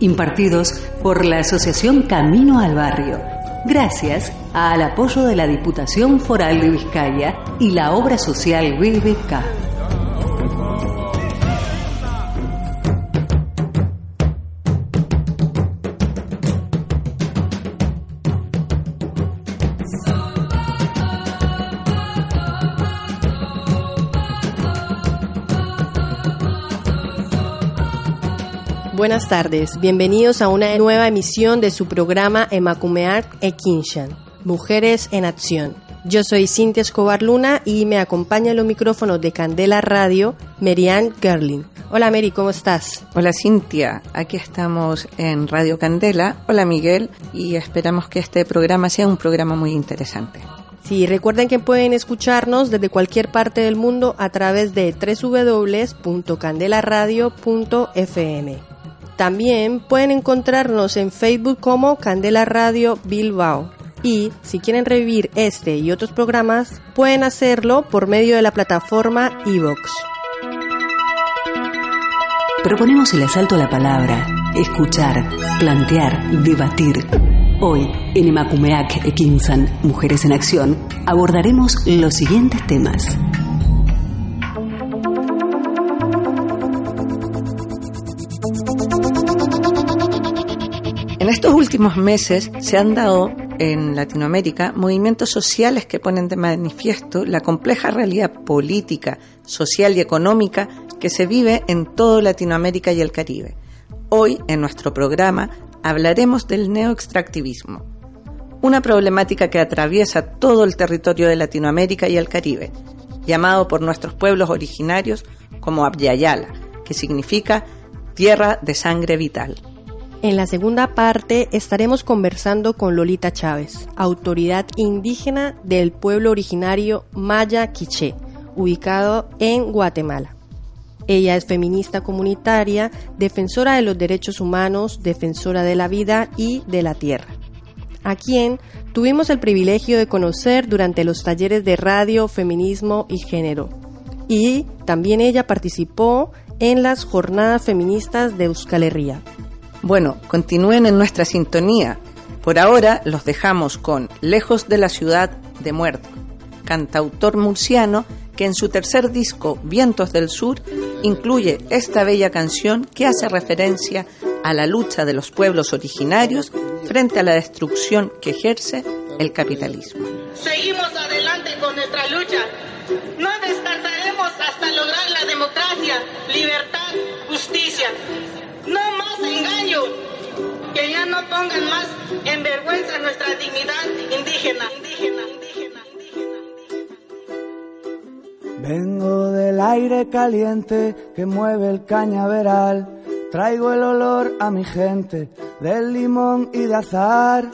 impartidos por la Asociación Camino al Barrio, gracias al apoyo de la Diputación Foral de Vizcaya y la obra social BBK. Buenas tardes, bienvenidos a una nueva emisión de su programa Emakumeart Ekinshan, Mujeres en Acción. Yo soy Cintia Escobar Luna y me acompaña en los micrófonos de Candela Radio, Merian Gerling. Hola Mary, ¿cómo estás? Hola Cintia, aquí estamos en Radio Candela. Hola Miguel y esperamos que este programa sea un programa muy interesante. Sí, recuerden que pueden escucharnos desde cualquier parte del mundo a través de www.candelaradio.fm. También pueden encontrarnos en Facebook como Candela Radio Bilbao. Y si quieren revivir este y otros programas, pueden hacerlo por medio de la plataforma Evox. Proponemos el asalto a la palabra, escuchar, plantear, debatir. Hoy, en Emakumeak Ekinsan, Mujeres en Acción, abordaremos los siguientes temas. En estos últimos meses se han dado en Latinoamérica movimientos sociales que ponen de manifiesto la compleja realidad política, social y económica que se vive en todo Latinoamérica y el Caribe. Hoy, en nuestro programa, hablaremos del neoextractivismo, una problemática que atraviesa todo el territorio de Latinoamérica y el Caribe, llamado por nuestros pueblos originarios como Abyayala, que significa tierra de sangre vital. En la segunda parte estaremos conversando con Lolita Chávez, autoridad indígena del pueblo originario Maya Quiché, ubicado en Guatemala. Ella es feminista comunitaria, defensora de los derechos humanos, defensora de la vida y de la tierra, a quien tuvimos el privilegio de conocer durante los talleres de radio, feminismo y género. Y también ella participó en las jornadas feministas de Euskal Herria. Bueno, continúen en nuestra sintonía. Por ahora los dejamos con Lejos de la ciudad de muerto, cantautor murciano que en su tercer disco Vientos del Sur incluye esta bella canción que hace referencia a la lucha de los pueblos originarios frente a la destrucción que ejerce el capitalismo. Seguimos adelante con nuestra lucha. No descansaremos hasta lograr la democracia, libertad, justicia. Que ya no pongan más en vergüenza nuestra dignidad indígena. indígena, indígena, Vengo del aire caliente que mueve el cañaveral. Traigo el olor a mi gente del limón y de azar.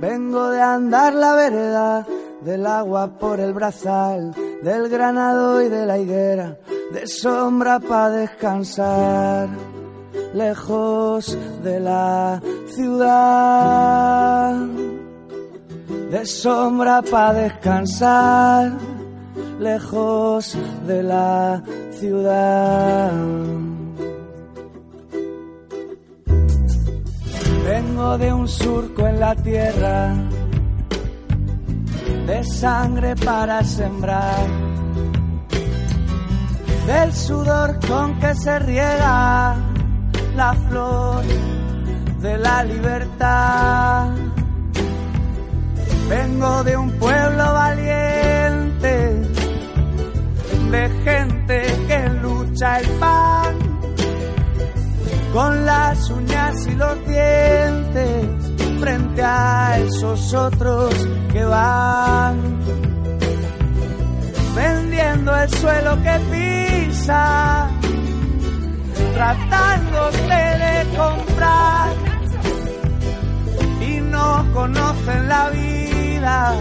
Vengo de andar la vereda, del agua por el brazal, del granado y de la higuera, de sombra para descansar lejos de la ciudad, de sombra para descansar, lejos de la ciudad. Vengo de un surco en la tierra, de sangre para sembrar, del sudor con que se riega la flor de la libertad. Vengo de un pueblo valiente, de gente que lucha el pan, con las uñas y los dientes, frente a esos otros que van vendiendo el suelo que pisa tratándose de comprar y no conocen la vida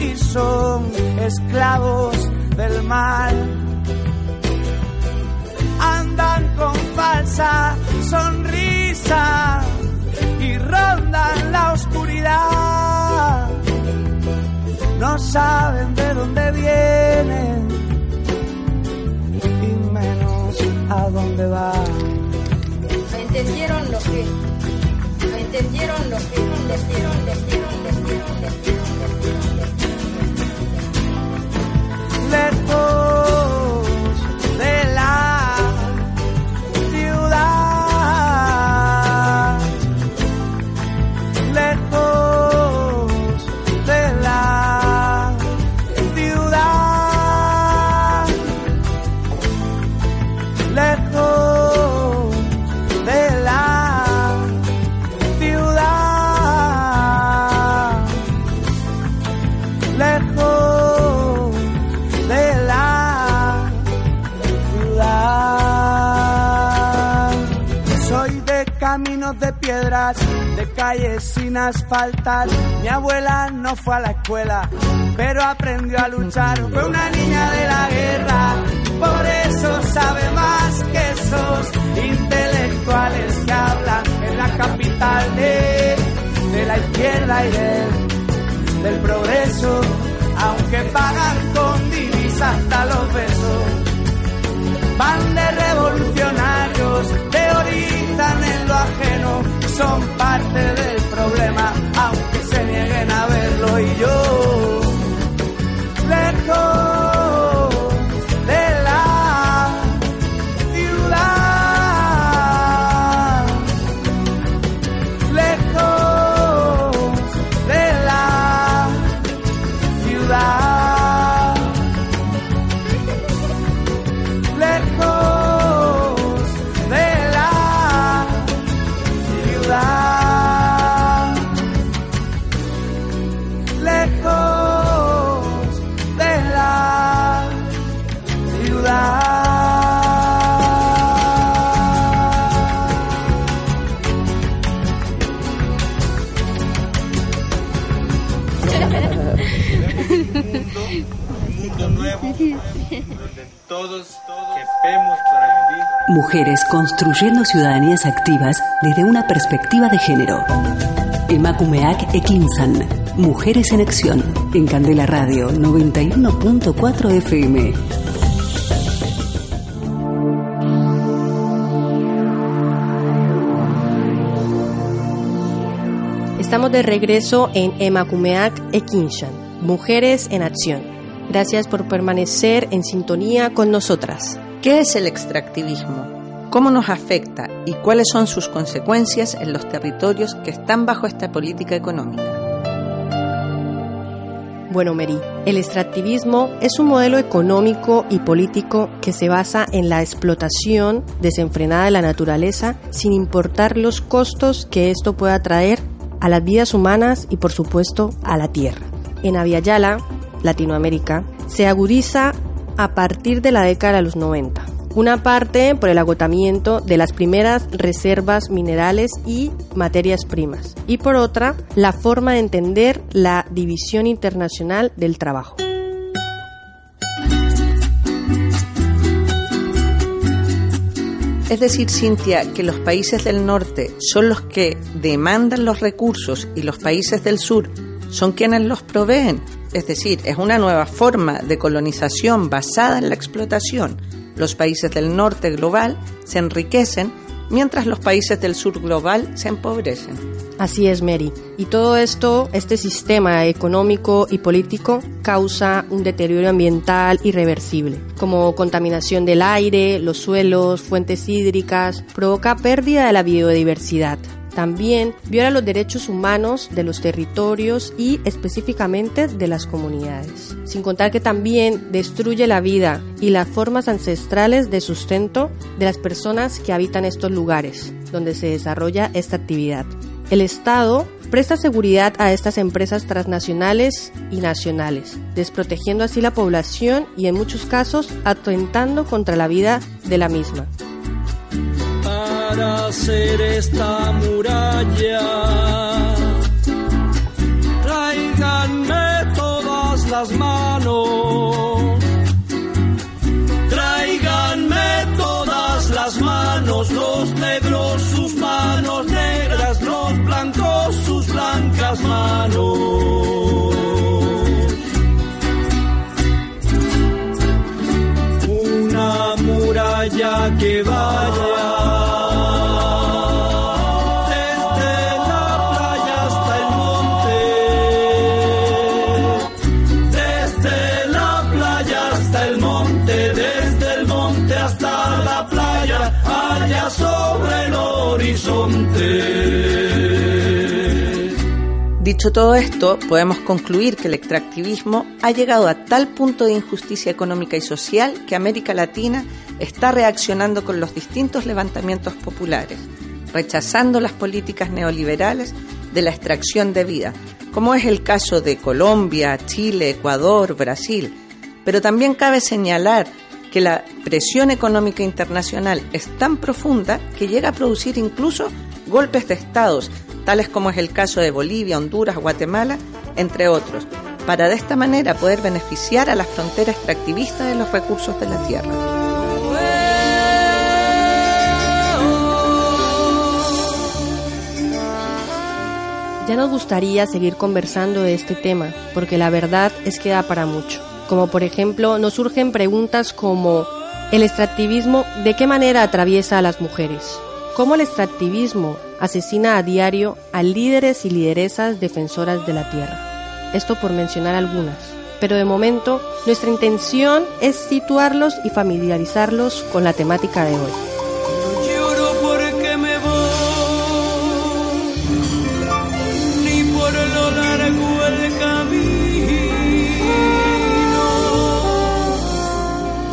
y son esclavos del mal. Andan con falsa sonrisa y rondan la oscuridad. No saben de dónde vienen a dónde van. ¿Entendieron lo que? ¿Entendieron lo que? Sin asfaltar. Mi abuela no fue a la escuela, pero aprendió a luchar. Fue una niña de la guerra, por eso sabe más que esos intelectuales que hablan en la capital de, de la izquierda y del del progreso, aunque pagan con divisas hasta los besos. Van de revolucionarios, teorizan en lo ajeno, son parte del problema, aunque se nieguen a verlo y yo, lejos todos. Mujeres construyendo ciudadanías activas desde una perspectiva de género. Emakumeak Ekinsan. Mujeres en Acción. En Candela Radio 91.4 FM. Estamos de regreso en Emakumeak Ekinshan, Mujeres en Acción. Gracias por permanecer en sintonía con nosotras. ¿Qué es el extractivismo? ¿Cómo nos afecta y cuáles son sus consecuencias en los territorios que están bajo esta política económica? Bueno, Mary, el extractivismo es un modelo económico y político que se basa en la explotación desenfrenada de la naturaleza sin importar los costos que esto pueda traer a las vidas humanas y por supuesto a la tierra. En Aviala, Latinoamérica, se agudiza a partir de la década de los 90. Una parte por el agotamiento de las primeras reservas minerales y materias primas. Y por otra, la forma de entender la división internacional del trabajo. Es decir, Cintia, que los países del norte son los que demandan los recursos y los países del sur son quienes los proveen. Es decir, es una nueva forma de colonización basada en la explotación. Los países del norte global se enriquecen mientras los países del sur global se empobrecen. Así es, Mary. Y todo esto, este sistema económico y político, causa un deterioro ambiental irreversible, como contaminación del aire, los suelos, fuentes hídricas, provoca pérdida de la biodiversidad. También viola los derechos humanos de los territorios y específicamente de las comunidades. Sin contar que también destruye la vida y las formas ancestrales de sustento de las personas que habitan estos lugares donde se desarrolla esta actividad. El Estado presta seguridad a estas empresas transnacionales y nacionales, desprotegiendo así la población y en muchos casos atentando contra la vida de la misma. Para hacer esta muralla las manos. Tráiganme todas las manos, los negros sus manos negras, los blancos sus blancas manos. Una muralla que vaya. Dicho todo esto, podemos concluir que el extractivismo ha llegado a tal punto de injusticia económica y social que América Latina está reaccionando con los distintos levantamientos populares, rechazando las políticas neoliberales de la extracción de vida, como es el caso de Colombia, Chile, Ecuador, Brasil. Pero también cabe señalar que la presión económica internacional es tan profunda que llega a producir incluso golpes de estados, tales como es el caso de Bolivia, Honduras, Guatemala, entre otros, para de esta manera poder beneficiar a la frontera extractivista de los recursos de la tierra. Ya nos gustaría seguir conversando de este tema, porque la verdad es que da para mucho. Como por ejemplo, nos surgen preguntas como ¿el extractivismo de qué manera atraviesa a las mujeres? ¿Cómo el extractivismo asesina a diario a líderes y lideresas defensoras de la tierra? Esto por mencionar algunas. Pero de momento, nuestra intención es situarlos y familiarizarlos con la temática de hoy.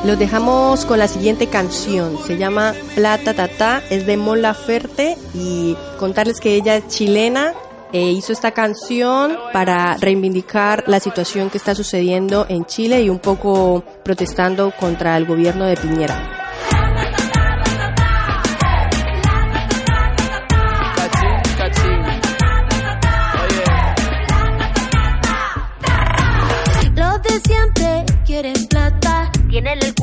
Los dejamos con la siguiente canción. Se llama Plata Tata, es de Mon Laferte y contarles que ella es chilena. e hizo esta canción para reivindicar la situación que está sucediendo en Chile y un poco protestando contra el gobierno de Piñera.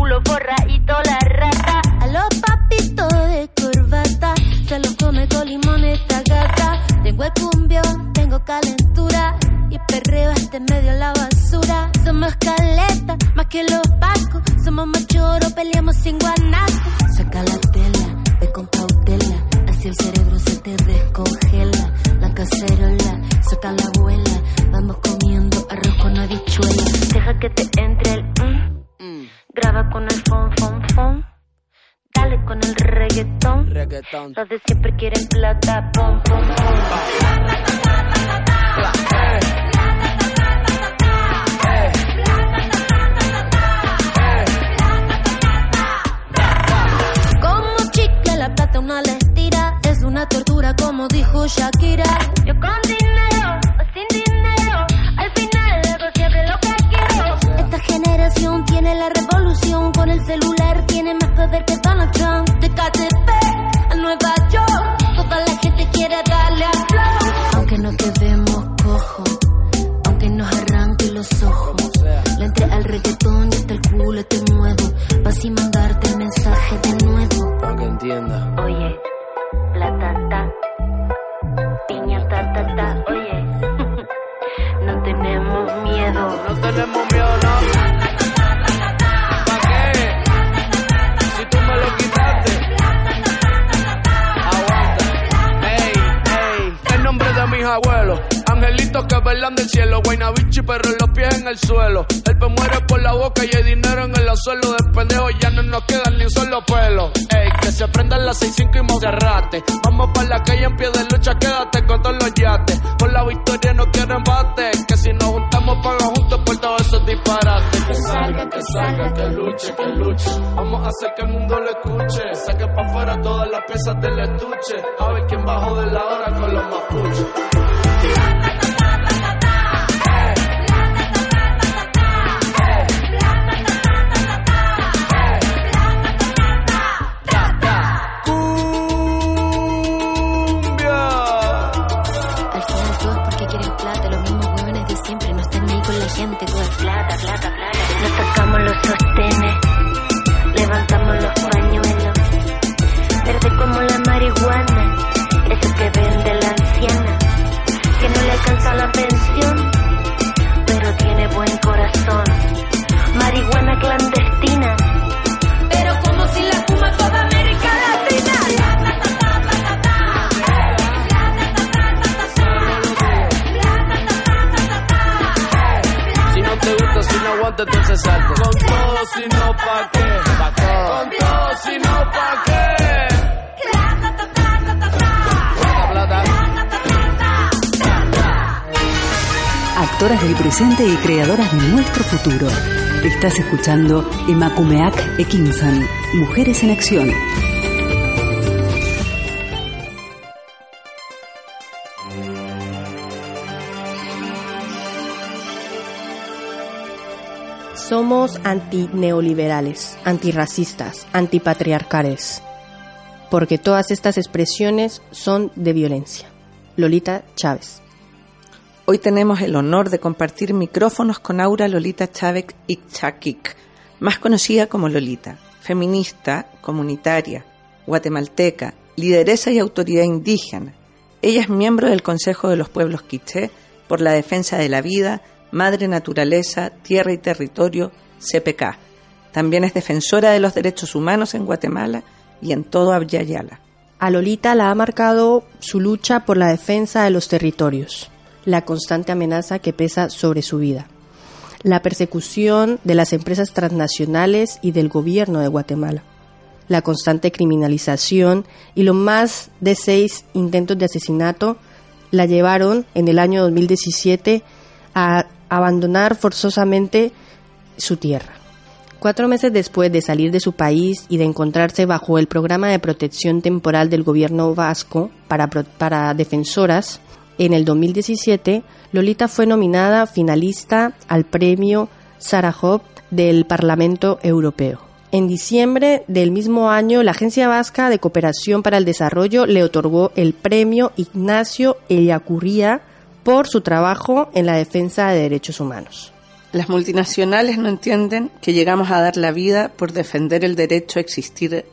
Culo forradito la rata. A los papitos de corbata se los come con limón esta gata. Tengo el cumbión, tengo calentura. Y perreo Vamos a hacer que el mundo lo escuche. Saque para afuera todas las piezas del estuche. A ver quién bajó de la hora con los mapuches. Presente y creadoras de nuestro futuro. Estás escuchando Emakumeak Ekinsan, Mujeres en Acción. Somos antineoliberales, antirracistas, antipatriarcales, porque todas estas expresiones son de violencia. Lolita Chávez. Hoy tenemos el honor de compartir micrófonos con Aura Lolita Chávez Ichakik, más conocida como Lolita, feminista, comunitaria, guatemalteca, lideresa y autoridad indígena. Ella es miembro del Consejo de los Pueblos Quiché por la defensa de la vida, madre naturaleza, tierra y territorio, CPK. También es defensora de los derechos humanos en Guatemala y en todo Abyayala. A Lolita la ha marcado su lucha por la defensa de los territorios, la constante amenaza que pesa sobre su vida, la persecución de las empresas transnacionales y del gobierno de Guatemala, la constante criminalización y los más de seis intentos de asesinato la llevaron en el año 2017 a abandonar forzosamente su tierra. Cuatro meses después de salir de su país y de encontrarse bajo el programa de protección temporal del gobierno vasco para, para defensoras, en el 2017, Lolita fue nominada finalista al premio Sarajov del Parlamento Europeo. En diciembre del mismo año, la Agencia Vasca de Cooperación para el Desarrollo le otorgó el premio Ignacio Ellacurría por su trabajo en la defensa de derechos humanos. Las multinacionales no entienden que llegamos a dar la vida por defender el derecho a existir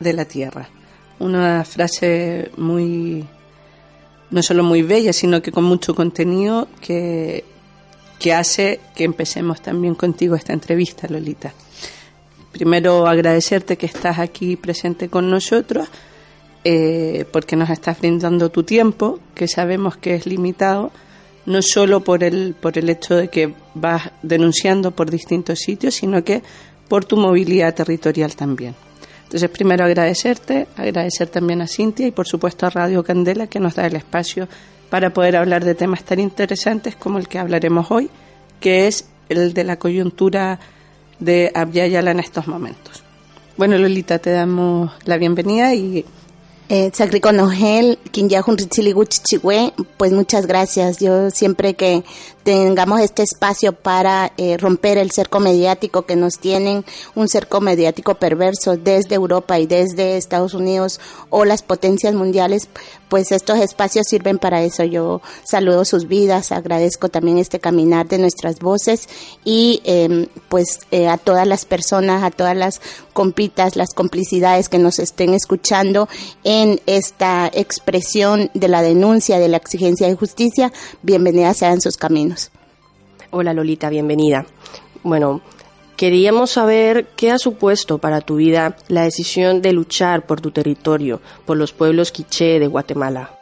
de la tierra. Una frase muy, no solo muy bella, sino que con mucho contenido que, que hace que empecemos también contigo esta entrevista, Lolita. Primero agradecerte que estás aquí presente con nosotros, eh, porque nos estás brindando tu tiempo, que sabemos que es limitado, no solo por el, por el hecho de que vas denunciando por distintos sitios, sino que por tu movilidad territorial también. Entonces, primero agradecerte, agradecer también a Cintia y por supuesto a Radio Candela que nos da el espacio para poder hablar de temas tan interesantes como el que hablaremos hoy, que es el de la coyuntura de Abyayala en estos momentos. Bueno, Lolita, te damos la bienvenida y Eh, pues muchas gracias. Yo siempre que tengamos este espacio para eh, romper el cerco mediático que nos tienen, un cerco mediático perverso desde Europa y desde Estados Unidos o las potencias mundiales, pues estos espacios sirven para eso. Yo saludo sus vidas, agradezco también este caminar de nuestras voces y eh, pues eh, a todas las personas, a todas las compitas, las complicidades que nos estén escuchando en esta expresión de la denuncia, de la exigencia de justicia, bienvenidas sean sus caminos. Hola Lolita, bienvenida. Bueno, queríamos saber qué ha supuesto para tu vida la decisión de luchar por tu territorio, por los pueblos quiché de Guatemala.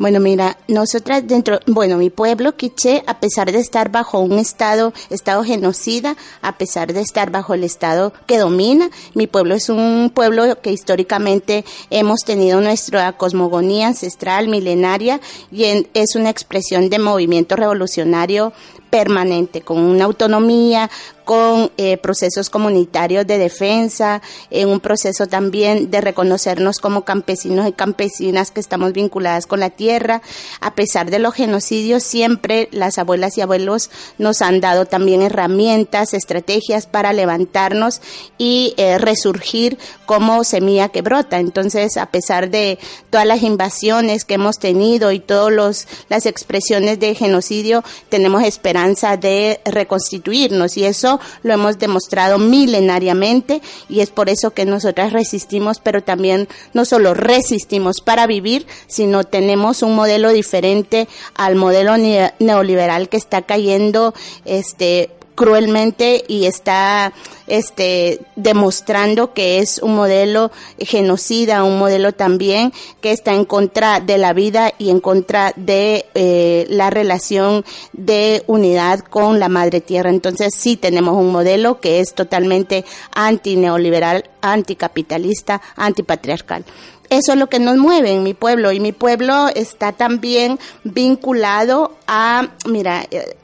Bueno, mira, nosotras dentro, bueno, mi pueblo Quiché, a pesar de estar bajo un estado, estado genocida, a pesar de estar bajo el estado que domina, mi pueblo es un pueblo que históricamente hemos tenido nuestra cosmogonía ancestral, milenaria, y en- es una expresión de movimiento revolucionario permanente, con una autonomía, con eh, procesos comunitarios de defensa, en un proceso también de reconocernos como campesinos y campesinas que estamos vinculadas con la tierra. A pesar de los genocidios, siempre las abuelas y abuelos nos han dado también herramientas, estrategias para levantarnos y eh, resurgir como semilla que brota. Entonces, a pesar de todas las invasiones que hemos tenido y todas las expresiones de genocidio, tenemos esperanza de reconstituirnos y eso lo hemos demostrado milenariamente y es por eso que nosotras resistimos, pero también no solo resistimos para vivir, sino tenemos un modelo diferente al modelo neoliberal que está cayendo este cruelmente y está este demostrando que es un modelo genocida, un modelo también que está en contra de la vida y en contra de eh, la relación de unidad con la madre tierra. Entonces sí tenemos un modelo que es totalmente antineoliberal, anticapitalista, antipatriarcal. Eso es lo que nos mueve en mi pueblo y mi pueblo está también vinculado a, mira, eh,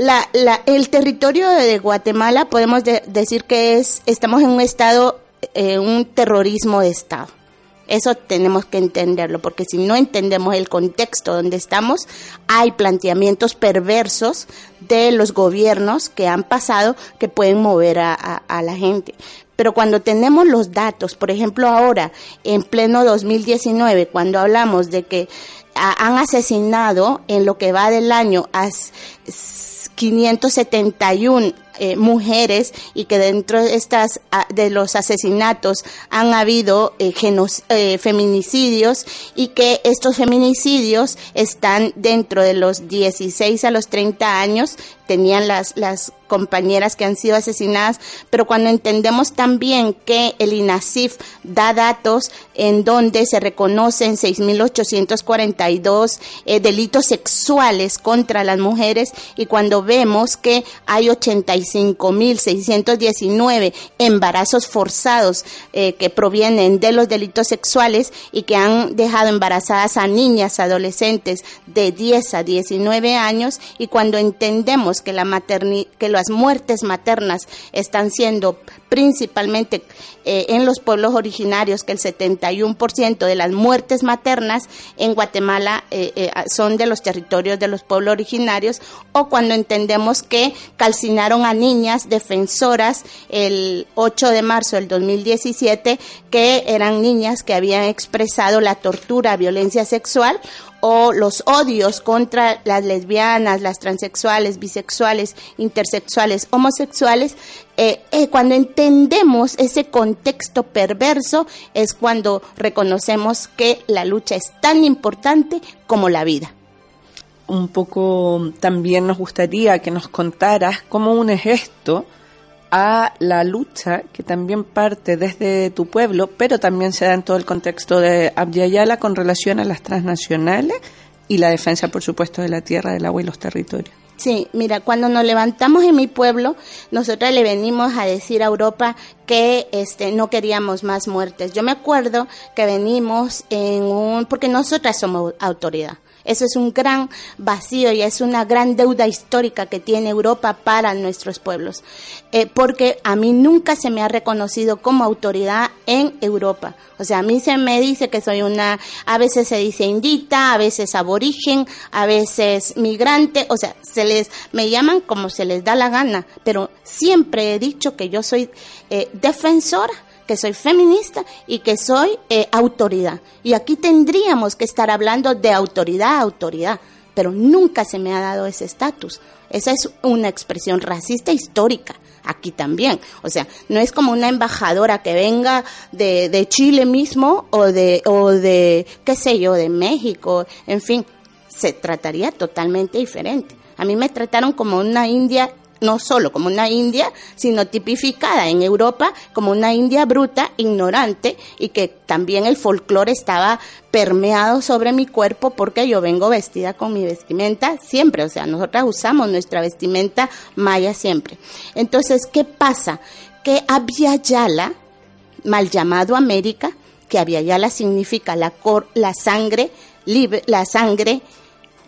la, la, el territorio de Guatemala podemos decir que es, estamos en un estado, eh, un terrorismo de Estado. Eso tenemos que entenderlo, porque si no entendemos el contexto donde estamos, hay planteamientos perversos de los gobiernos que han pasado que pueden mover a, a la gente. Pero cuando tenemos los datos, por ejemplo ahora, en pleno 2019, cuando hablamos de que han asesinado en lo que va del año a 571 eh, mujeres y que dentro de estas de los asesinatos han habido eh, eh, feminicidios y que estos feminicidios están dentro de los 16 a los 30 años tenían las, las compañeras que han sido asesinadas, pero cuando entendemos también que el INASIF da datos en donde se reconocen 6.842 eh, delitos sexuales contra las mujeres y cuando vemos que hay 85.619 embarazos forzados eh, que provienen de los delitos sexuales y que han dejado embarazadas a niñas, adolescentes de 10 a 19 años. Y cuando entendemos que la que las muertes maternas están siendo principalmente eh, en los pueblos originarios, que el 71% de las muertes maternas en Guatemala eh, eh, son de los territorios de los pueblos originarios, o cuando entendemos que calcinaron a niñas defensoras el 8 de marzo del 2017, que eran niñas que habían expresado la tortura, violencia sexual, o los odios contra las lesbianas, las transexuales, bisexuales, intersexuales, homosexuales, eh, eh, cuando entendemos ese contexto perverso es cuando reconocemos que la lucha es tan importante como la vida. Un poco también nos gustaría que nos contaras cómo unes esto a la lucha que también parte desde tu pueblo, pero también se da en todo el contexto de Abya con relación a las transnacionales y la defensa, por supuesto, de la tierra, del agua y los territorios. Sí, mira, cuando nos levantamos en mi pueblo, nosotras le venimos a decir a Europa que este no queríamos más muertes. Yo me acuerdo que venimos en un porque nosotras somos autoridad. Eso es un gran vacío y es una gran deuda histórica que tiene Europa para nuestros pueblos. Eh, porque a mí nunca se me ha reconocido como autoridad en Europa. O sea, a mí se me dice que soy una, a veces se dice indita, a veces aborigen, a veces migrante, o sea, se les, me llaman como se les da la gana, pero siempre he dicho que yo soy eh, defensora que soy feminista y que soy eh, autoridad. Y aquí tendríamos que estar hablando de autoridad autoridad, pero nunca se me ha dado ese estatus. Esa es una expresión racista histórica aquí también. O sea, no es como una embajadora que venga de, de Chile mismo o de, o de, qué sé yo, de México, en fin, se trataría totalmente diferente. A mí me trataron como una india no solo como una india, sino tipificada en Europa como una india bruta, ignorante y que también el folclore estaba permeado sobre mi cuerpo porque yo vengo vestida con mi vestimenta siempre, o sea, nosotras usamos nuestra vestimenta maya siempre. Entonces, ¿qué pasa? Que Yala, mal llamado América, que Yala significa la, cor, la sangre, libre, la sangre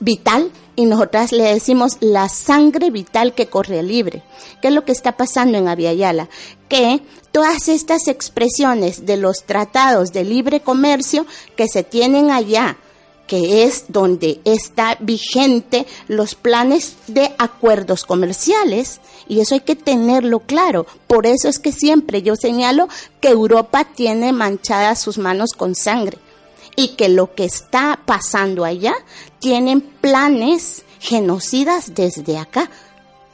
vital y nosotras le decimos la sangre vital que corre libre. ¿Qué es lo que está pasando en Aviala? Que todas estas expresiones de los tratados de libre comercio que se tienen allá que es donde está vigente los planes de acuerdos comerciales y eso hay que tenerlo claro. Por eso es que siempre yo señalo que Europa tiene manchadas sus manos con sangre y que lo que está pasando allá tienen planes genocidas desde acá.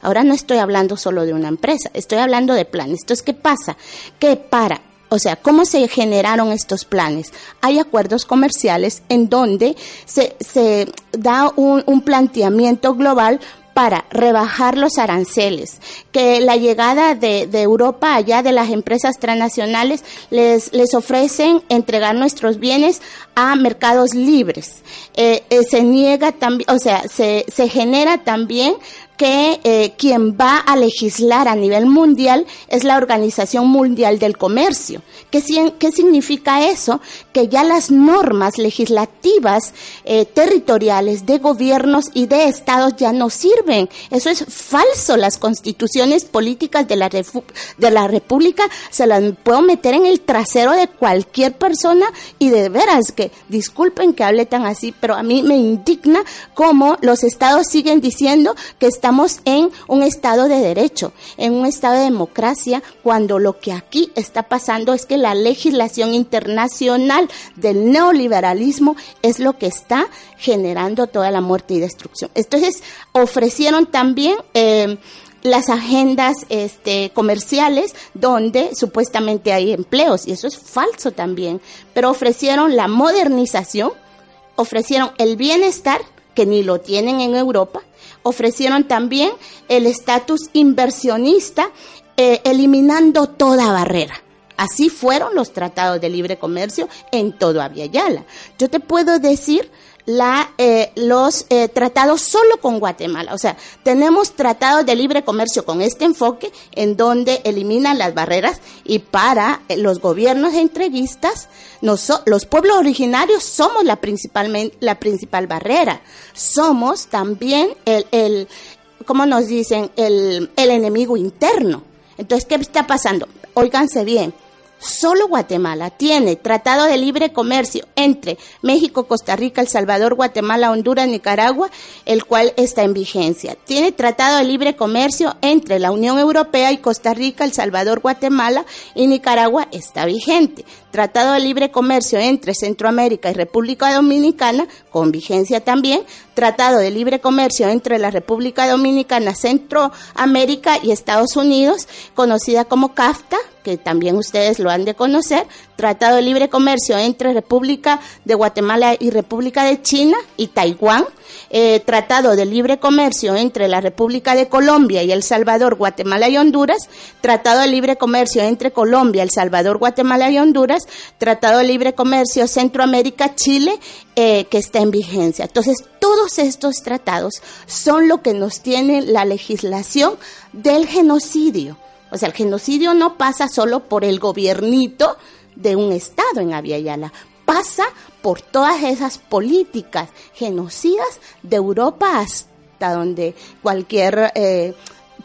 Ahora no estoy hablando solo de una empresa, estoy hablando de planes. Entonces, ¿qué pasa? Que para o sea, ¿cómo se generaron estos planes? Hay acuerdos comerciales en donde se, se da un, un planteamiento global para rebajar los aranceles, que la llegada de, de, Europa allá de las empresas transnacionales les, les ofrecen entregar nuestros bienes a mercados libres. Eh, eh, se niega también, o sea, se, se genera también que eh, quien va a legislar a nivel mundial es la Organización Mundial del Comercio. ¿Qué, significa eso? Que ya las normas legislativas eh, territoriales de gobiernos y de estados ya no sirven. Eso es falso. Las constituciones políticas de la, de la República se las puedo meter en el trasero de cualquier persona y de veras que, disculpen que hable tan así, pero a mí me indigna cómo los estados siguen diciendo que están estamos en un estado de derecho, en un estado de democracia, cuando lo que aquí está pasando es que la legislación internacional del neoliberalismo es lo que está generando toda la muerte y destrucción. Entonces, ofrecieron también... Eh, las agendas este, comerciales donde supuestamente hay empleos y eso es falso también, pero ofrecieron la modernización, ofrecieron el bienestar que ni lo tienen en Europa ofrecieron también el estatus inversionista, eh, eliminando toda barrera. Así fueron los tratados de libre comercio en todo Aviala. Yo te puedo decir la, eh, los eh, tratados solo con Guatemala. O sea, tenemos tratados de libre comercio con este enfoque en donde eliminan las barreras y para eh, los gobiernos entreguistas, los pueblos originarios somos la, la principal barrera. Somos también el, el ¿cómo nos dicen? El, el enemigo interno. Entonces, ¿qué está pasando? Óiganse bien Solo Guatemala tiene tratado de libre comercio entre México, Costa Rica, El Salvador, Guatemala, Honduras, Nicaragua, el cual está en vigencia. Tiene tratado de libre comercio entre la Unión Europea y Costa Rica, El Salvador, Guatemala y Nicaragua está vigente. Tratado de libre comercio entre Centroamérica y República Dominicana, con vigencia también. Tratado de libre comercio entre la República Dominicana, Centroamérica y Estados Unidos, conocida como CAFTA, que también ustedes lo han de conocer, Tratado de Libre Comercio entre República de Guatemala y República de China y Taiwán, eh, Tratado de Libre Comercio entre la República de Colombia y El Salvador, Guatemala y Honduras, Tratado de Libre Comercio entre Colombia, El Salvador, Guatemala y Honduras, Tratado de Libre Comercio Centroamérica, Chile, eh, que está en vigencia. Entonces, todos estos tratados son lo que nos tiene la legislación del genocidio o sea, el genocidio no pasa solo por el gobiernito de un Estado en Aviala, pasa por todas esas políticas genocidas de Europa hasta donde cualquier eh,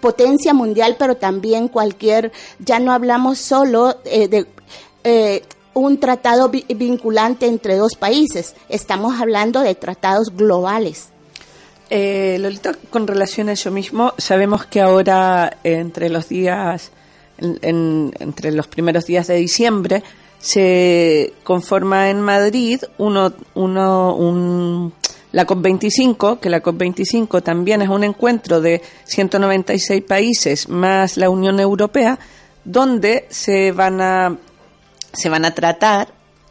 potencia mundial, pero también cualquier, ya no hablamos solo eh, de eh, un tratado vinculante entre dos países, estamos hablando de tratados globales. Eh, Lolita, con relación a eso mismo, sabemos que ahora entre los días, entre los primeros días de diciembre, se conforma en Madrid uno, uno, un, la COP25, que la COP25 también es un encuentro de 196 países más la Unión Europea, donde se van a, se van a tratar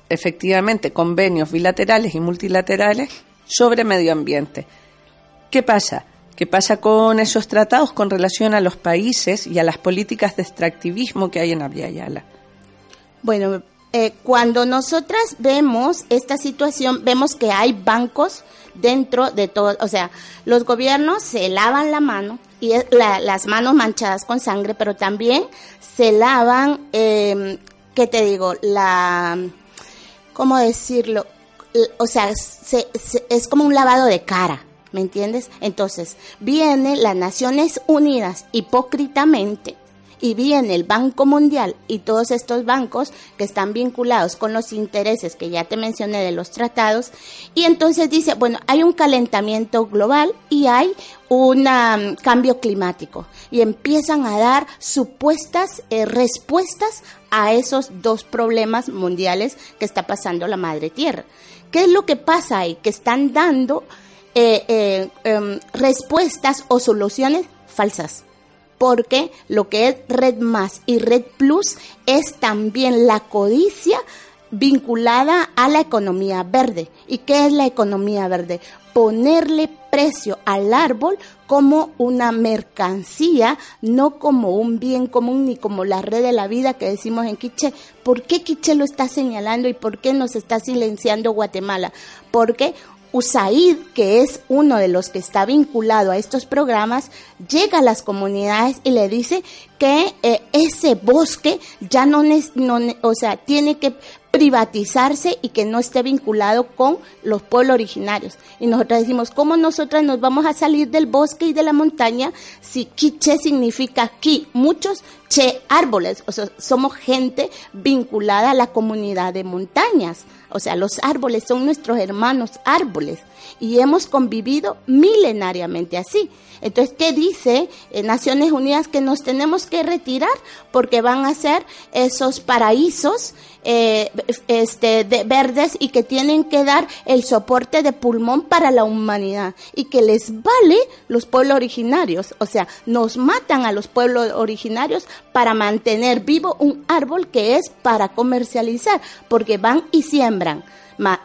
efectivamente convenios bilaterales y multilaterales sobre medio ambiente. ¿Qué pasa? ¿Qué pasa con esos tratados con relación a los países y a las políticas de extractivismo que hay en Yala? Bueno, eh, cuando nosotras vemos esta situación, vemos que hay bancos dentro de todo, o sea, los gobiernos se lavan la mano y las manos manchadas con sangre, pero también se lavan, eh, ¿qué te digo? La, ¿cómo decirlo? O sea, es como un lavado de cara ¿me entiendes? Entonces, viene las Naciones Unidas hipócritamente y viene el Banco Mundial y todos estos bancos que están vinculados con los intereses que ya te mencioné de los tratados, y entonces dice, bueno, hay un calentamiento global y hay un um, cambio climático y empiezan a dar supuestas eh, respuestas a esos dos problemas mundiales que está pasando la madre tierra. ¿Qué es lo que pasa ahí? Que están dando eh, eh, em, respuestas o soluciones falsas porque lo que es Red Más y Red Plus es también la codicia vinculada a la economía verde. ¿Y qué es la economía verde? Ponerle precio al árbol como una mercancía, no como un bien común ni como la red de la vida que decimos en Quiche. ¿Por qué Quiche lo está señalando y por qué nos está silenciando Guatemala? Porque USAID, que es uno de los que está vinculado a estos programas, llega a las comunidades y le dice que eh, ese bosque ya no, no, o sea, tiene que privatizarse y que no esté vinculado con los pueblos originarios. Y nosotros decimos, ¿cómo nosotras nos vamos a salir del bosque y de la montaña si quiche significa ki, muchos che árboles? O sea, somos gente vinculada a la comunidad de montañas. O sea, los árboles son nuestros hermanos árboles y hemos convivido milenariamente así. Entonces, ¿qué dice eh, Naciones Unidas? Que nos tenemos que retirar porque van a ser esos paraísos eh, este, de verdes y que tienen que dar el soporte de pulmón para la humanidad y que les vale los pueblos originarios. O sea, nos matan a los pueblos originarios para mantener vivo un árbol que es para comercializar, porque van y siembran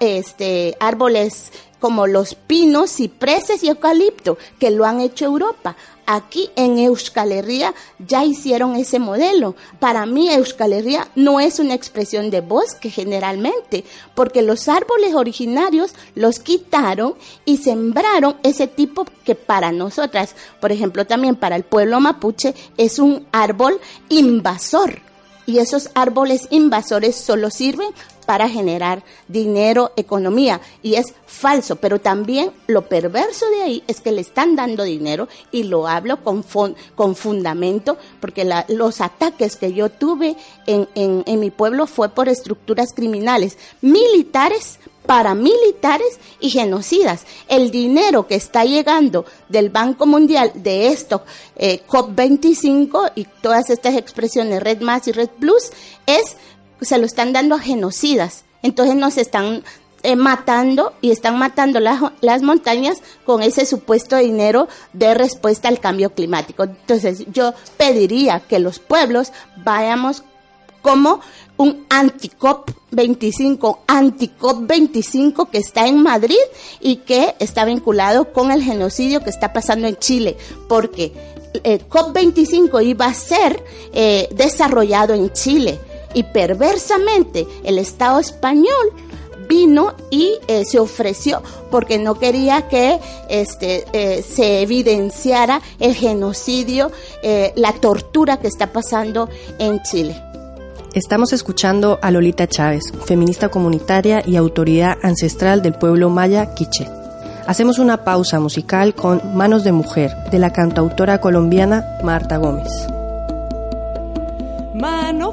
este, árboles como los pinos, cipreses y eucalipto, que lo han hecho Europa. Aquí en Euskal Herria ya hicieron ese modelo. Para mí Euskal Herria no es una expresión de bosque generalmente, porque los árboles originarios los quitaron y sembraron ese tipo que para nosotras, por ejemplo también para el pueblo mapuche, es un árbol invasor y esos árboles invasores solo sirven para generar dinero, economía, y es falso, pero también lo perverso de ahí es que le están dando dinero, y lo hablo con, con fundamento, porque los ataques que yo tuve en, en, en mi pueblo fue por estructuras criminales, militares, paramilitares y genocidas. El dinero que está llegando del Banco Mundial de esto, eh, COP25 y todas estas expresiones Red Más y Red Plus, es, se lo están dando a genocidas. Entonces nos están eh, matando y están matando las, las montañas con ese supuesto dinero de respuesta al cambio climático. Entonces yo pediría que los pueblos vayamos como un anticop 25, anticop 25 que está en Madrid y que está vinculado con el genocidio que está pasando en Chile, porque eh, COP25 iba a ser eh, desarrollado en Chile y perversamente el Estado español vino y eh, se ofreció porque no quería que este, eh, se evidenciara el genocidio, la tortura que está pasando en Chile. Estamos escuchando a Lolita Chávez, feminista comunitaria y autoridad ancestral del pueblo maya quiche. Hacemos una pausa musical con Manos de Mujer, de la cantautora colombiana Marta Gómez. Mano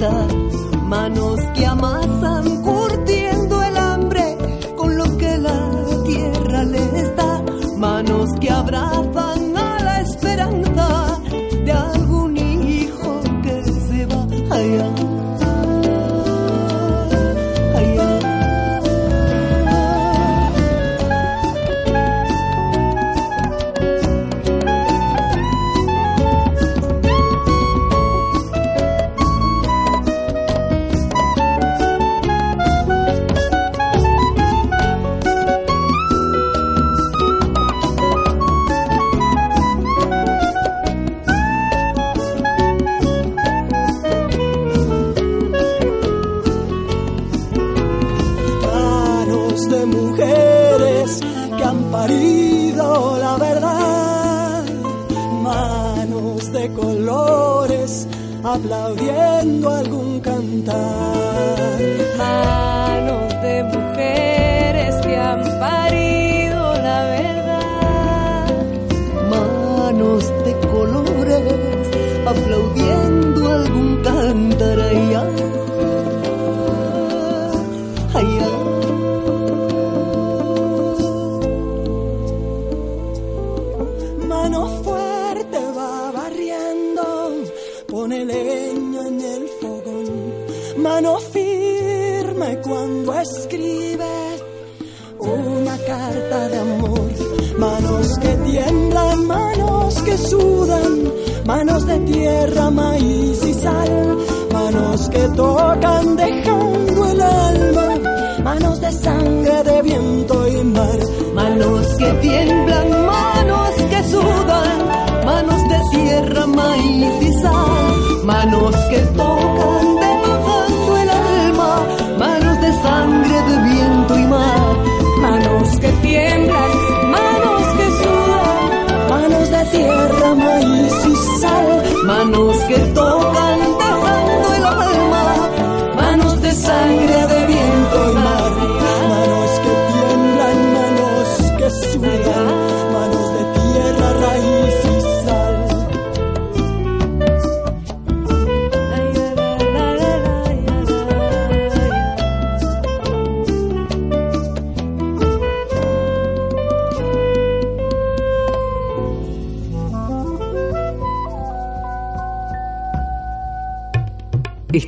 libertad. Manos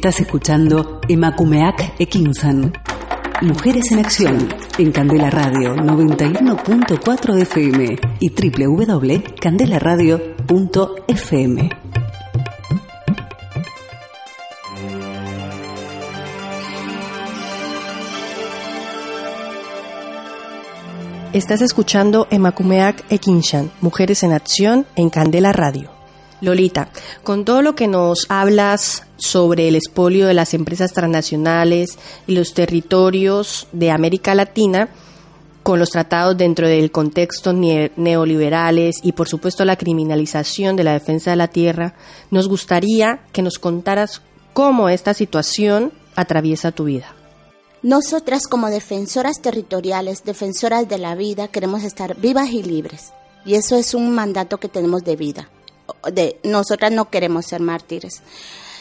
Estás escuchando Emakumeak Ekinsan. Mujeres en Acción en Candela Radio 91.4 FM y www.candelaradio.fm. Estás escuchando Emakumeak Ekinshan, Mujeres en Acción en Candela Radio. Lolita, con todo lo que nos hablas sobre el expolio de las empresas transnacionales y los territorios de América Latina, con los tratados dentro del contexto ne- neoliberales y por supuesto la criminalización de la defensa de la tierra, nos gustaría que nos contaras cómo esta situación atraviesa tu vida. Nosotras como defensoras territoriales, defensoras de la vida, queremos estar vivas y libres. Y eso es un mandato que tenemos de vida. De, nosotras no queremos ser mártires.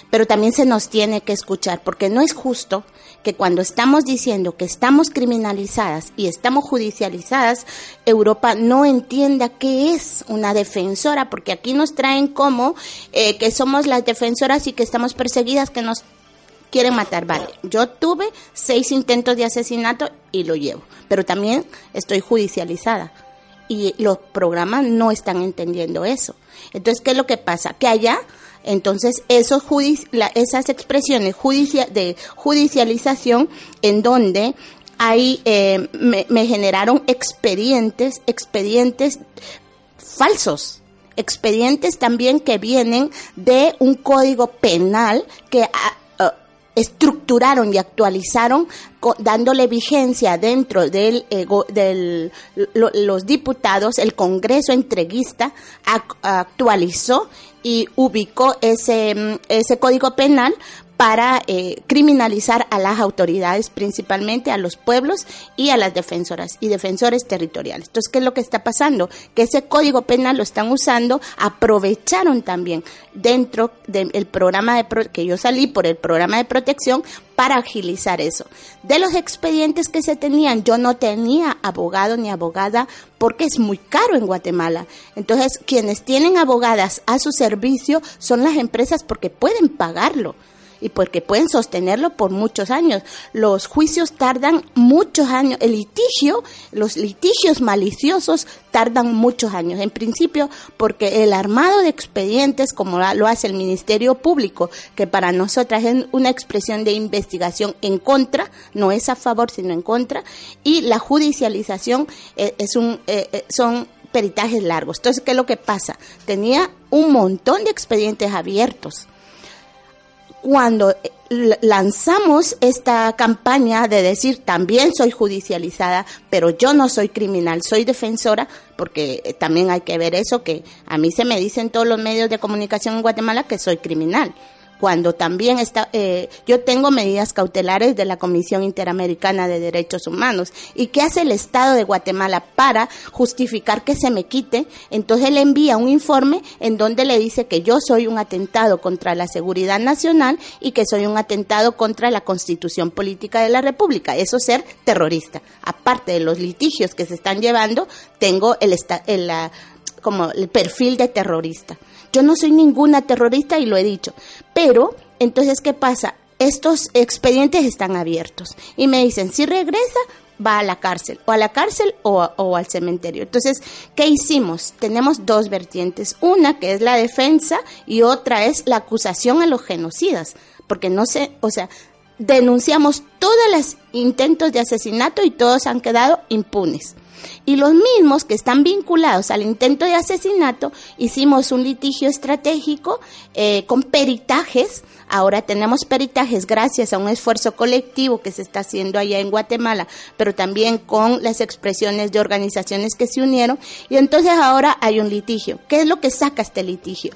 Pero también se nos tiene que escuchar, porque no es justo que cuando estamos diciendo que estamos criminalizadas y estamos judicializadas, Europa no entienda qué es una defensora, porque aquí nos traen como eh, que somos las defensoras y que estamos perseguidas, que nos quieren matar. Vale, yo tuve seis intentos de asesinato y lo llevo, pero también estoy judicializada y los programas no están entendiendo eso. Entonces, ¿qué es lo que pasa? Que allá, entonces, esos judici- la- esas expresiones judicia- de judicialización en donde hay, eh, me, me generaron expedientes, expedientes falsos, expedientes también que vienen de un código penal que estructuraron y actualizaron dándole vigencia dentro del, eh, del lo- los diputados, el Congreso entreguista ac- actualizó y ubicó ese, mm, ese código penal para eh, criminalizar a las autoridades, principalmente a los pueblos y a las defensoras y defensores territoriales. Entonces, ¿qué es lo que está pasando? Que ese código penal lo están usando, aprovecharon también dentro del programa de pro- que yo salí por el programa de protección para agilizar eso. De los expedientes que se tenían, yo no tenía abogado ni abogada porque es muy caro en Guatemala. Entonces, quienes tienen abogadas a su servicio son las empresas porque pueden pagarlo y porque pueden sostenerlo por muchos años. Los juicios tardan muchos años, el litigio, los litigios maliciosos tardan muchos años. En principio, porque el armado de expedientes, como lo hace el Ministerio Público, que para nosotras es una expresión de investigación en contra, no es a favor, sino en contra, y la judicialización eh, es un, eh, eh, son peritajes largos. Entonces, ¿qué es lo que pasa? Tenía un montón de expedientes abiertos cuando eh, lanzamos esta campaña de decir también soy judicializada, pero yo no soy criminal, soy defensora, porque eh, también hay que ver eso, que a mí se me dice en todos los medios de comunicación en Guatemala que soy criminal cuando también está, eh, yo tengo medidas cautelares de la Comisión Interamericana de Derechos Humanos. ¿Y qué hace el Estado de Guatemala para justificar que se me quite? Entonces le envía un informe en donde le dice que yo soy un atentado contra la seguridad nacional y que soy un atentado contra la Constitución Política de la República. Eso es ser terrorista. Aparte de los litigios que se están llevando, tengo el, el, como el perfil de terrorista. Yo no soy ninguna terrorista y lo he dicho. Pero, entonces, ¿qué pasa? Estos expedientes están abiertos y me dicen, si regresa, va a la cárcel, o a la cárcel o, al cementerio. Entonces, ¿qué hicimos? Tenemos dos vertientes. Una que es la defensa y otra es la acusación a los genocidas. Porque no sé, o sea, denunciamos todos los intentos de asesinato y todos han quedado impunes. Y los mismos que están vinculados al intento de asesinato, hicimos un litigio estratégico eh, con peritajes. Ahora tenemos peritajes gracias a un esfuerzo colectivo que se está haciendo allá en Guatemala, pero también con las expresiones de organizaciones que se unieron. Y entonces ahora hay un litigio. ¿Qué es lo que saca este litigio?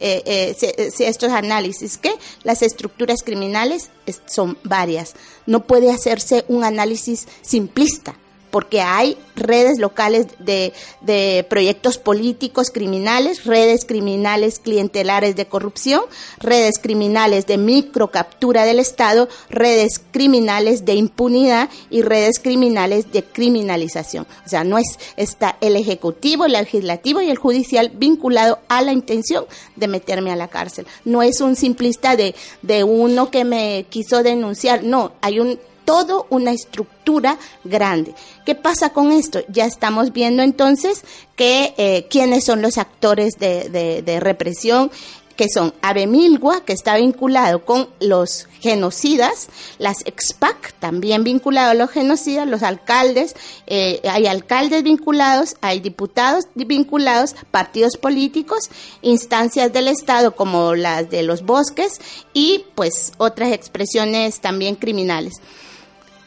Eh, eh, estos análisis, que las estructuras criminales es- son varias. No puede hacerse un análisis simplista porque hay redes locales de, de proyectos políticos criminales, redes criminales clientelares de corrupción, redes criminales de microcaptura del Estado, redes criminales de impunidad y redes criminales de criminalización. O sea, no es está el ejecutivo, el legislativo y el judicial vinculado a la intención de meterme a la cárcel. No es un simplista de, de uno que me quiso denunciar, no, hay un todo una estructura grande. ¿Qué pasa con esto? Ya estamos viendo entonces que eh, quiénes son los actores de, de- de represión que son Abemilgua, que está vinculado con los genocidas, las EXPAC, también vinculado a los genocidas, los alcaldes, eh, hay alcaldes vinculados, hay diputados vinculados, partidos políticos, instancias del Estado como las de los bosques y pues otras expresiones también criminales.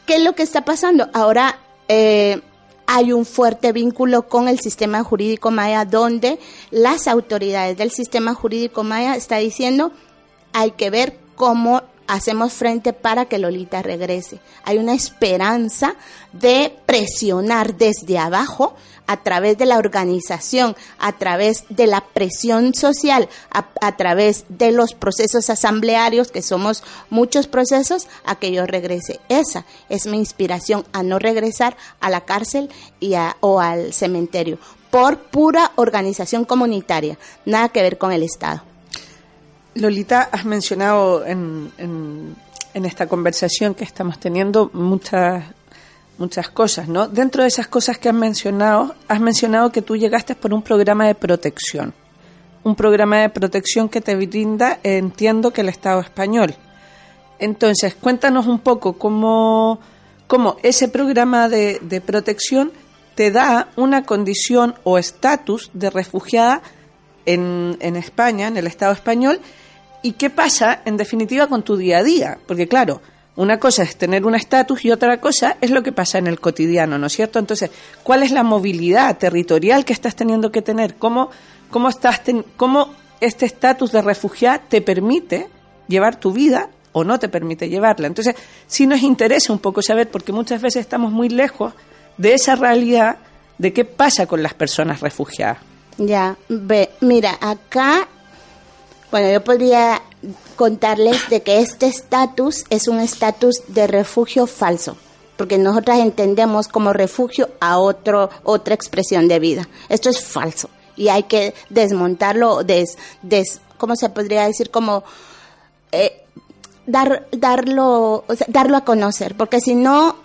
¿Qué es lo que está pasando? Ahora eh, hay un fuerte vínculo con el sistema jurídico maya donde las autoridades del sistema jurídico maya está diciendo hay que ver cómo hacemos frente para que Lolita regrese. Hay una esperanza de presionar desde abajo a través de la organización, a través de la presión social, a, través de los procesos asamblearios, que somos muchos procesos, a que yo regrese. Esa es mi inspiración, a no regresar a la cárcel y a- o al cementerio, por pura organización comunitaria, nada que ver con el Estado. Lolita, has mencionado en, en- en esta conversación que estamos teniendo muchas muchas cosas, ¿no? Dentro de esas cosas que has mencionado, has mencionado que tú llegaste por un programa de protección, un programa de protección que te brinda, eh, entiendo que el Estado español. Entonces, cuéntanos un poco cómo, cómo ese programa de, de protección te da una condición o estatus de refugiada en, en España, en el Estado español, y qué pasa, en definitiva, con tu día a día. Porque, claro, una cosa es tener un estatus y otra cosa es lo que pasa en el cotidiano, ¿no es cierto? Entonces, ¿cuál es la movilidad territorial que estás teniendo que tener? ¿Cómo, cómo, estás cómo este estatus de refugiada te permite llevar tu vida o no te permite llevarla? Entonces, sí nos interesa un poco saber, porque muchas veces estamos muy lejos de esa realidad de qué pasa con las personas refugiadas. Ya, ve, mira, acá, bueno, yo podría contarles de que este estatus es un estatus de refugio falso, porque nosotras entendemos como refugio a otro, otra expresión de vida. Esto es falso y hay que desmontarlo, des, des, ¿cómo se podría decir? Como eh, dar, darlo, o sea, darlo a conocer, porque si no,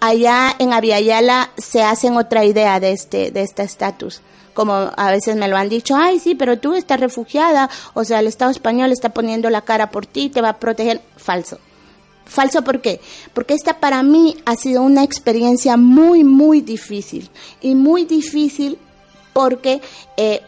allá en Aviala se hacen otra idea de este de este estatus. Como a veces me lo han dicho, ay, sí, pero tú estás refugiada, o sea, el Estado español está poniendo la cara por ti, te va a proteger. Falso. Falso, ¿por qué? Porque esta para mí ha sido una experiencia muy, muy difícil. Y muy difícil porque eh,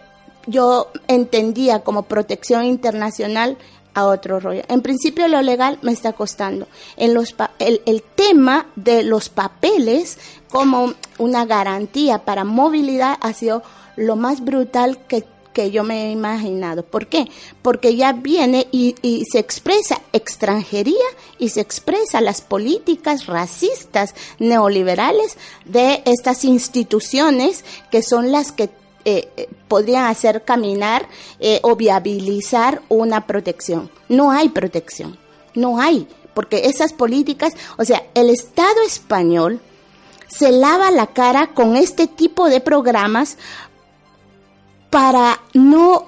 yo entendía como protección internacional a otro rollo. En principio lo legal me está costando. En los pa- el, el tema de los papeles como una garantía para movilidad ha sido lo más brutal que, que yo me he imaginado. ¿Por qué? Porque ya viene y, y se expresa extranjería y se expresa las políticas racistas neoliberales de estas instituciones que son las que eh, eh, podrían hacer caminar eh, o viabilizar una protección. No hay protección, no hay, porque esas políticas, o sea, el Estado español se lava la cara con este tipo de programas para no,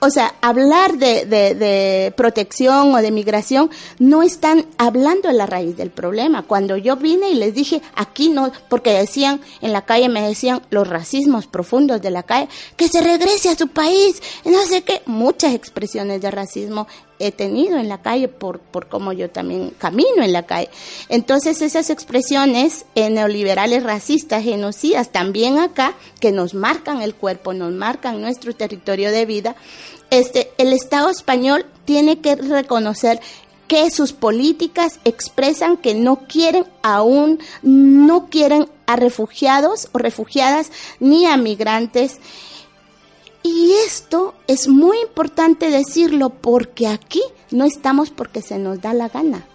o sea, hablar de, de, protección o de migración, no están hablando de la raíz del problema. Cuando yo vine y les dije, aquí no, porque decían, en la calle me decían los racismos profundos de la calle, que se regrese a su país, no sé qué, muchas expresiones de racismo he tenido en la calle por, por cómo yo también camino en la calle. Entonces esas expresiones eh, neoliberales racistas, genocidas, también acá, que nos marcan el cuerpo, nos marcan nuestro territorio de vida, este, el Estado español tiene que reconocer que sus políticas expresan que no quieren aún, no quieren a refugiados o refugiadas ni a migrantes. Y esto es muy importante decirlo porque aquí no estamos porque se nos da la gana.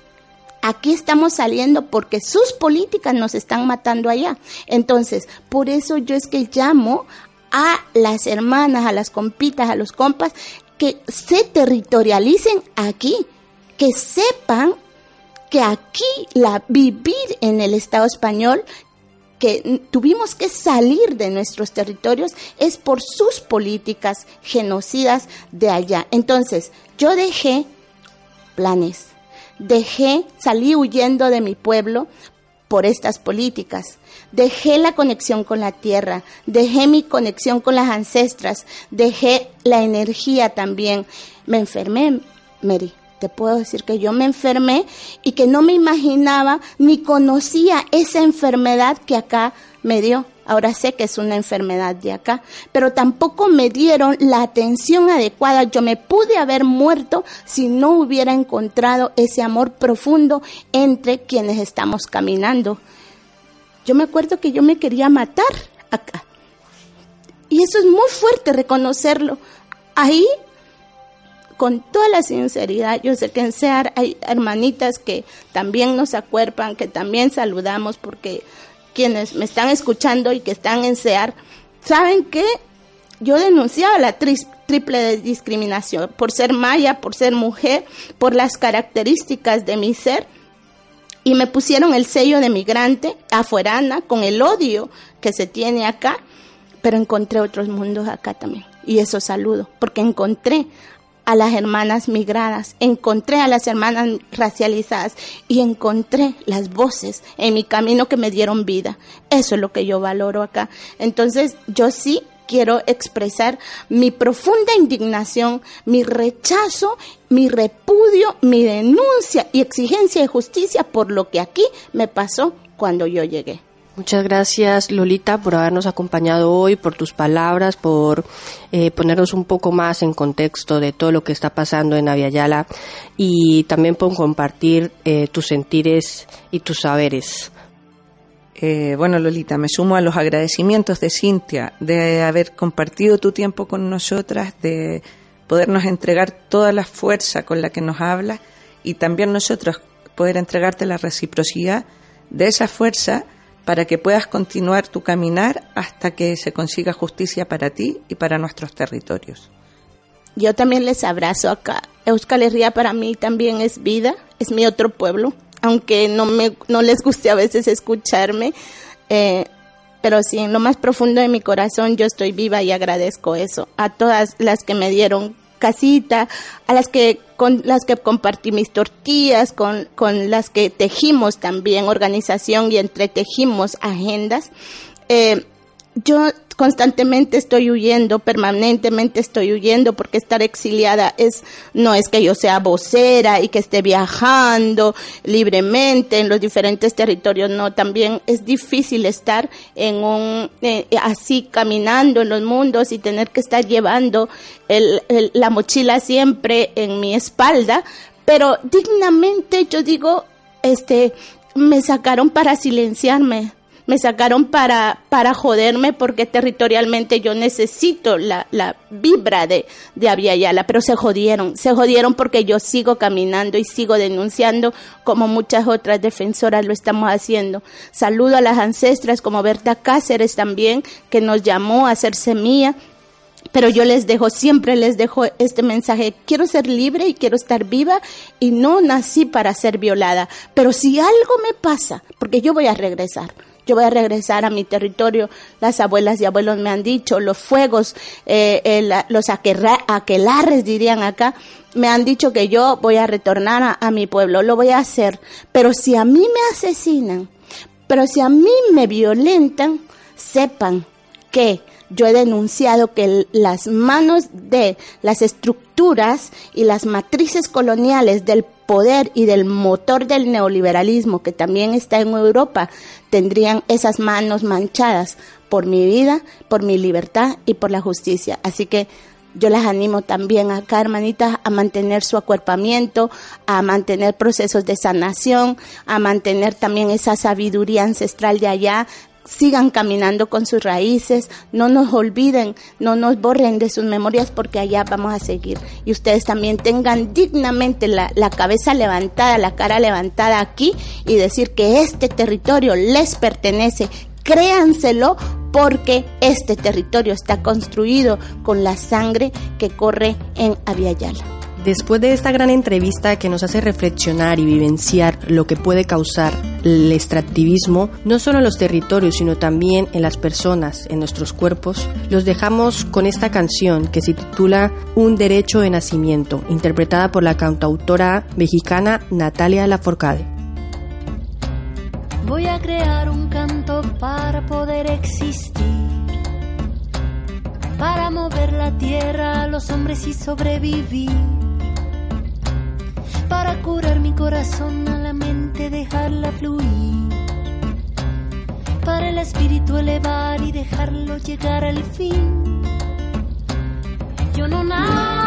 Aquí estamos saliendo porque sus políticas nos están matando allá. Entonces, por eso yo es que llamo a las hermanas, a las compitas, a los compas, que se territorialicen aquí, que sepan que aquí la vivir en el Estado español que tuvimos que salir de nuestros territorios es por sus políticas genocidas de allá. Entonces, yo dejé planes, dejé, salí huyendo de mi pueblo por estas políticas. Dejé la conexión con la tierra, dejé mi conexión con las ancestras, dejé la energía también. Me enfermé, Mary. Te puedo decir que yo me enfermé y que no me imaginaba ni conocía esa enfermedad que acá me dio. Ahora sé que es una enfermedad de acá, pero tampoco me dieron la atención adecuada. Yo me pude haber muerto si no hubiera encontrado ese amor profundo entre quienes estamos caminando. Yo me acuerdo que yo me quería matar acá. Y eso es muy fuerte reconocerlo. Ahí con toda la sinceridad, yo sé que en SEAR hay hermanitas que también nos acuerpan, que también saludamos, porque quienes me están escuchando y que están en SEAR, saben que yo denunciaba la tri triple discriminación por ser maya, por ser mujer, por las características de mi ser. Y me pusieron el sello de migrante afuerana con el odio que se tiene acá, pero encontré otros mundos acá también. Y eso saludo, porque encontré a las hermanas migradas, encontré a las hermanas racializadas y encontré las voces en mi camino que me dieron vida. Eso es lo que yo valoro acá. Entonces, yo sí quiero expresar mi profunda indignación, mi rechazo, mi repudio, mi denuncia y exigencia de justicia por lo que aquí me pasó cuando yo llegué. Muchas gracias Lolita por habernos acompañado hoy, por tus palabras, por eh, ponernos un poco más en contexto de todo lo que está pasando en Aviala y también por compartir eh, tus sentires y tus saberes. Eh, bueno, Lolita, me sumo a los agradecimientos de Cintia de haber compartido tu tiempo con nosotras, de podernos entregar toda la fuerza con la que nos hablas y también nosotros poder entregarte la reciprocidad de esa fuerza para que puedas continuar tu caminar hasta que se consiga justicia para ti y para nuestros territorios. Yo también les abrazo acá. Euskal Herria para mí también es vida, es mi otro pueblo, aunque no, me, no les guste a veces escucharme, eh, pero sí, en lo más profundo de mi corazón yo estoy viva y agradezco eso a todas las que me dieron casita, a las que con las que compartí mis tortillas, con, con las que tejimos también organización y entretejimos agendas. Eh, yo constantemente estoy huyendo, permanentemente estoy huyendo, porque estar exiliada es, no es que yo sea vocera y que esté viajando libremente en los diferentes territorios, no, también es difícil estar en un, eh, así caminando en los mundos y tener que estar llevando el- la mochila siempre en mi espalda, pero dignamente yo digo, este, me sacaron para silenciarme, me sacaron para, para joderme porque territorialmente yo necesito la, la vibra de, de pero se jodieron, se jodieron porque yo sigo caminando y sigo denunciando como muchas otras defensoras lo estamos haciendo. Saludo a las ancestras como Berta Cáceres también, que nos llamó a ser semilla pero yo les dejo, siempre les dejo este mensaje, quiero ser libre y quiero estar viva y no nací para ser violada, pero si algo me pasa, porque yo voy a regresar, yo voy a regresar a mi territorio, las abuelas y abuelos me han dicho, los fuegos, eh, los aquerra- aquelarres dirían acá, me han dicho que yo voy a retornar a, a mi pueblo, lo voy a hacer, pero si a mí me asesinan, pero si a mí me violentan, sepan que yo he denunciado que las manos de las estructuras y las matrices coloniales del poder y del motor del neoliberalismo que también está en Europa tendrían esas manos manchadas por mi vida, por mi libertad y por la justicia. Así que yo las animo también acá, hermanitas, a mantener su acuerpamiento, a mantener procesos de sanación, a mantener también esa sabiduría ancestral de allá. Sigan caminando con sus raíces, no nos olviden, no nos borren de sus memorias porque allá vamos a seguir. Y ustedes también tengan dignamente la, la cabeza levantada, la cara levantada aquí y decir que este territorio les pertenece, créanselo porque este territorio está construido con la sangre que corre en Aviala. Después de esta gran entrevista que nos hace reflexionar y vivenciar lo que puede causar el extractivismo, no solo en los territorios, sino también en las personas, en nuestros cuerpos, los dejamos con esta canción que se titula Un derecho de nacimiento, interpretada por la cantautora mexicana Natalia Laforcade. Voy a crear un canto para poder existir, para mover la tierra a los hombres y sobrevivir, para curar mi corazón a la mente, dejarla fluir, para el espíritu elevar y dejarlo llegar al fin. Yo no nací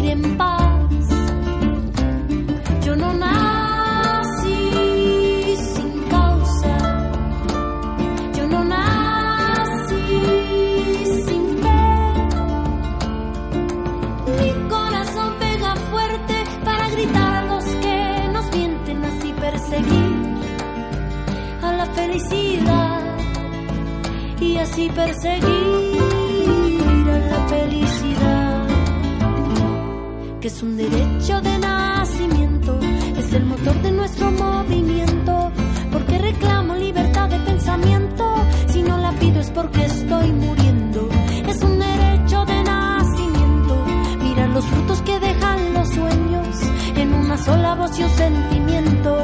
así perseguir a la felicidad, que es un derecho de nacimiento, es el motor de nuestro movimiento, porque reclamo libertad de pensamiento, si no la pido es porque estoy muriendo, es un derecho de nacimiento, mirar los frutos que dejan los sueños, en una sola voz y un sentimiento,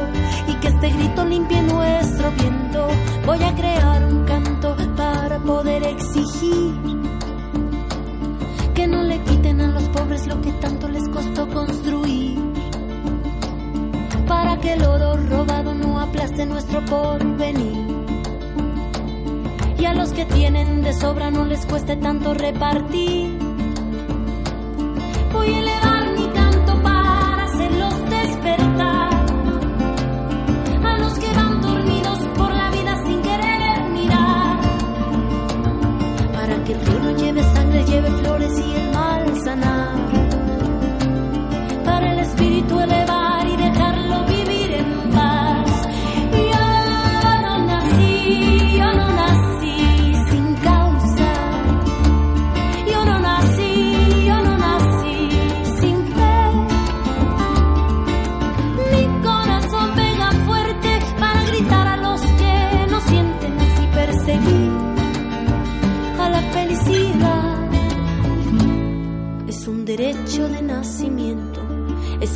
y que este grito limpie nuestro viento, voy a crear un canto para poder exigir que no le quiten a los pobres lo que tanto les costó construir. Para que el oro robado no aplaste nuestro porvenir. Y a los que tienen de sobra no les cueste tanto repartir. Voy a lleve flores y el mal sanar. Para el espíritu elevado.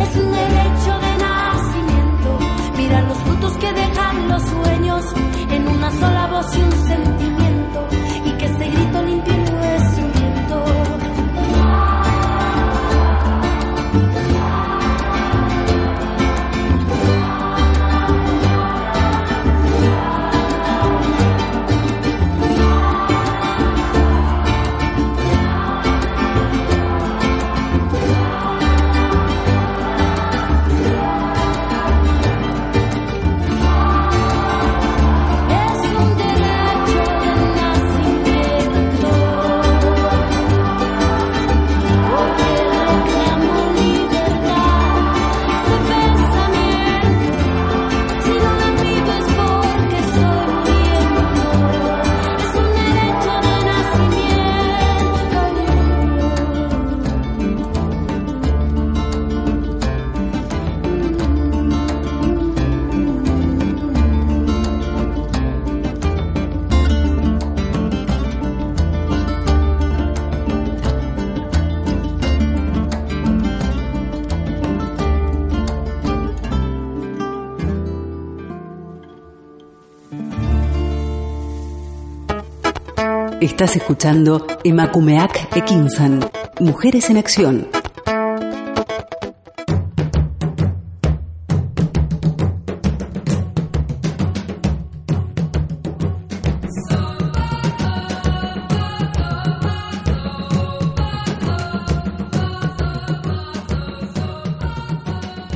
Es un derecho de nacimiento. Mira los frutos que dejan los sueños en una sola voz y un sentimiento, y que ese grito limpie Estás escuchando Emakumeak Ekinsan, Mujeres en Acción.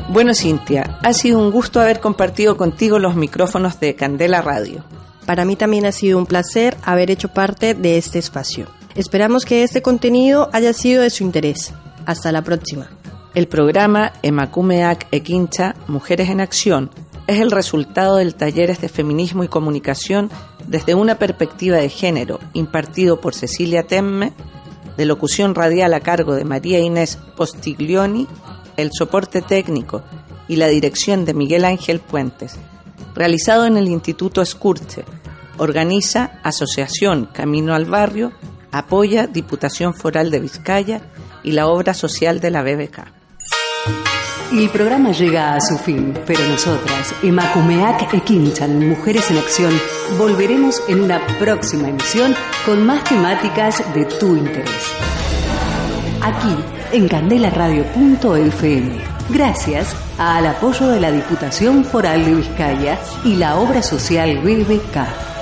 Bueno, Cintia, ha sido un gusto haber compartido contigo los micrófonos de Candela Radio. Para mí también ha sido un placer haber hecho parte de este espacio. Esperamos que este contenido haya sido de su interés. Hasta la próxima. El programa Emakumeak Ekincha, Mujeres en Acción, es el resultado del Talleres de Feminismo y Comunicación desde una perspectiva de género, impartido por Cecilia Temme, de locución radial a cargo de María Inés Postiglioni, el soporte técnico y la dirección de Miguel Ángel Puentes, realizado en el Instituto Escurche, organiza Asociación Camino al Barrio, apoya Diputación Foral de Vizcaya y la obra social de la BBK. El programa llega a su fin, pero nosotras, Emakumeak Ekinchan, Mujeres en Acción, volveremos en una próxima emisión con más temáticas de tu interés. Aquí, en candelaradio.fm. Gracias al apoyo de la Diputación Foral de Vizcaya y la obra social BBK.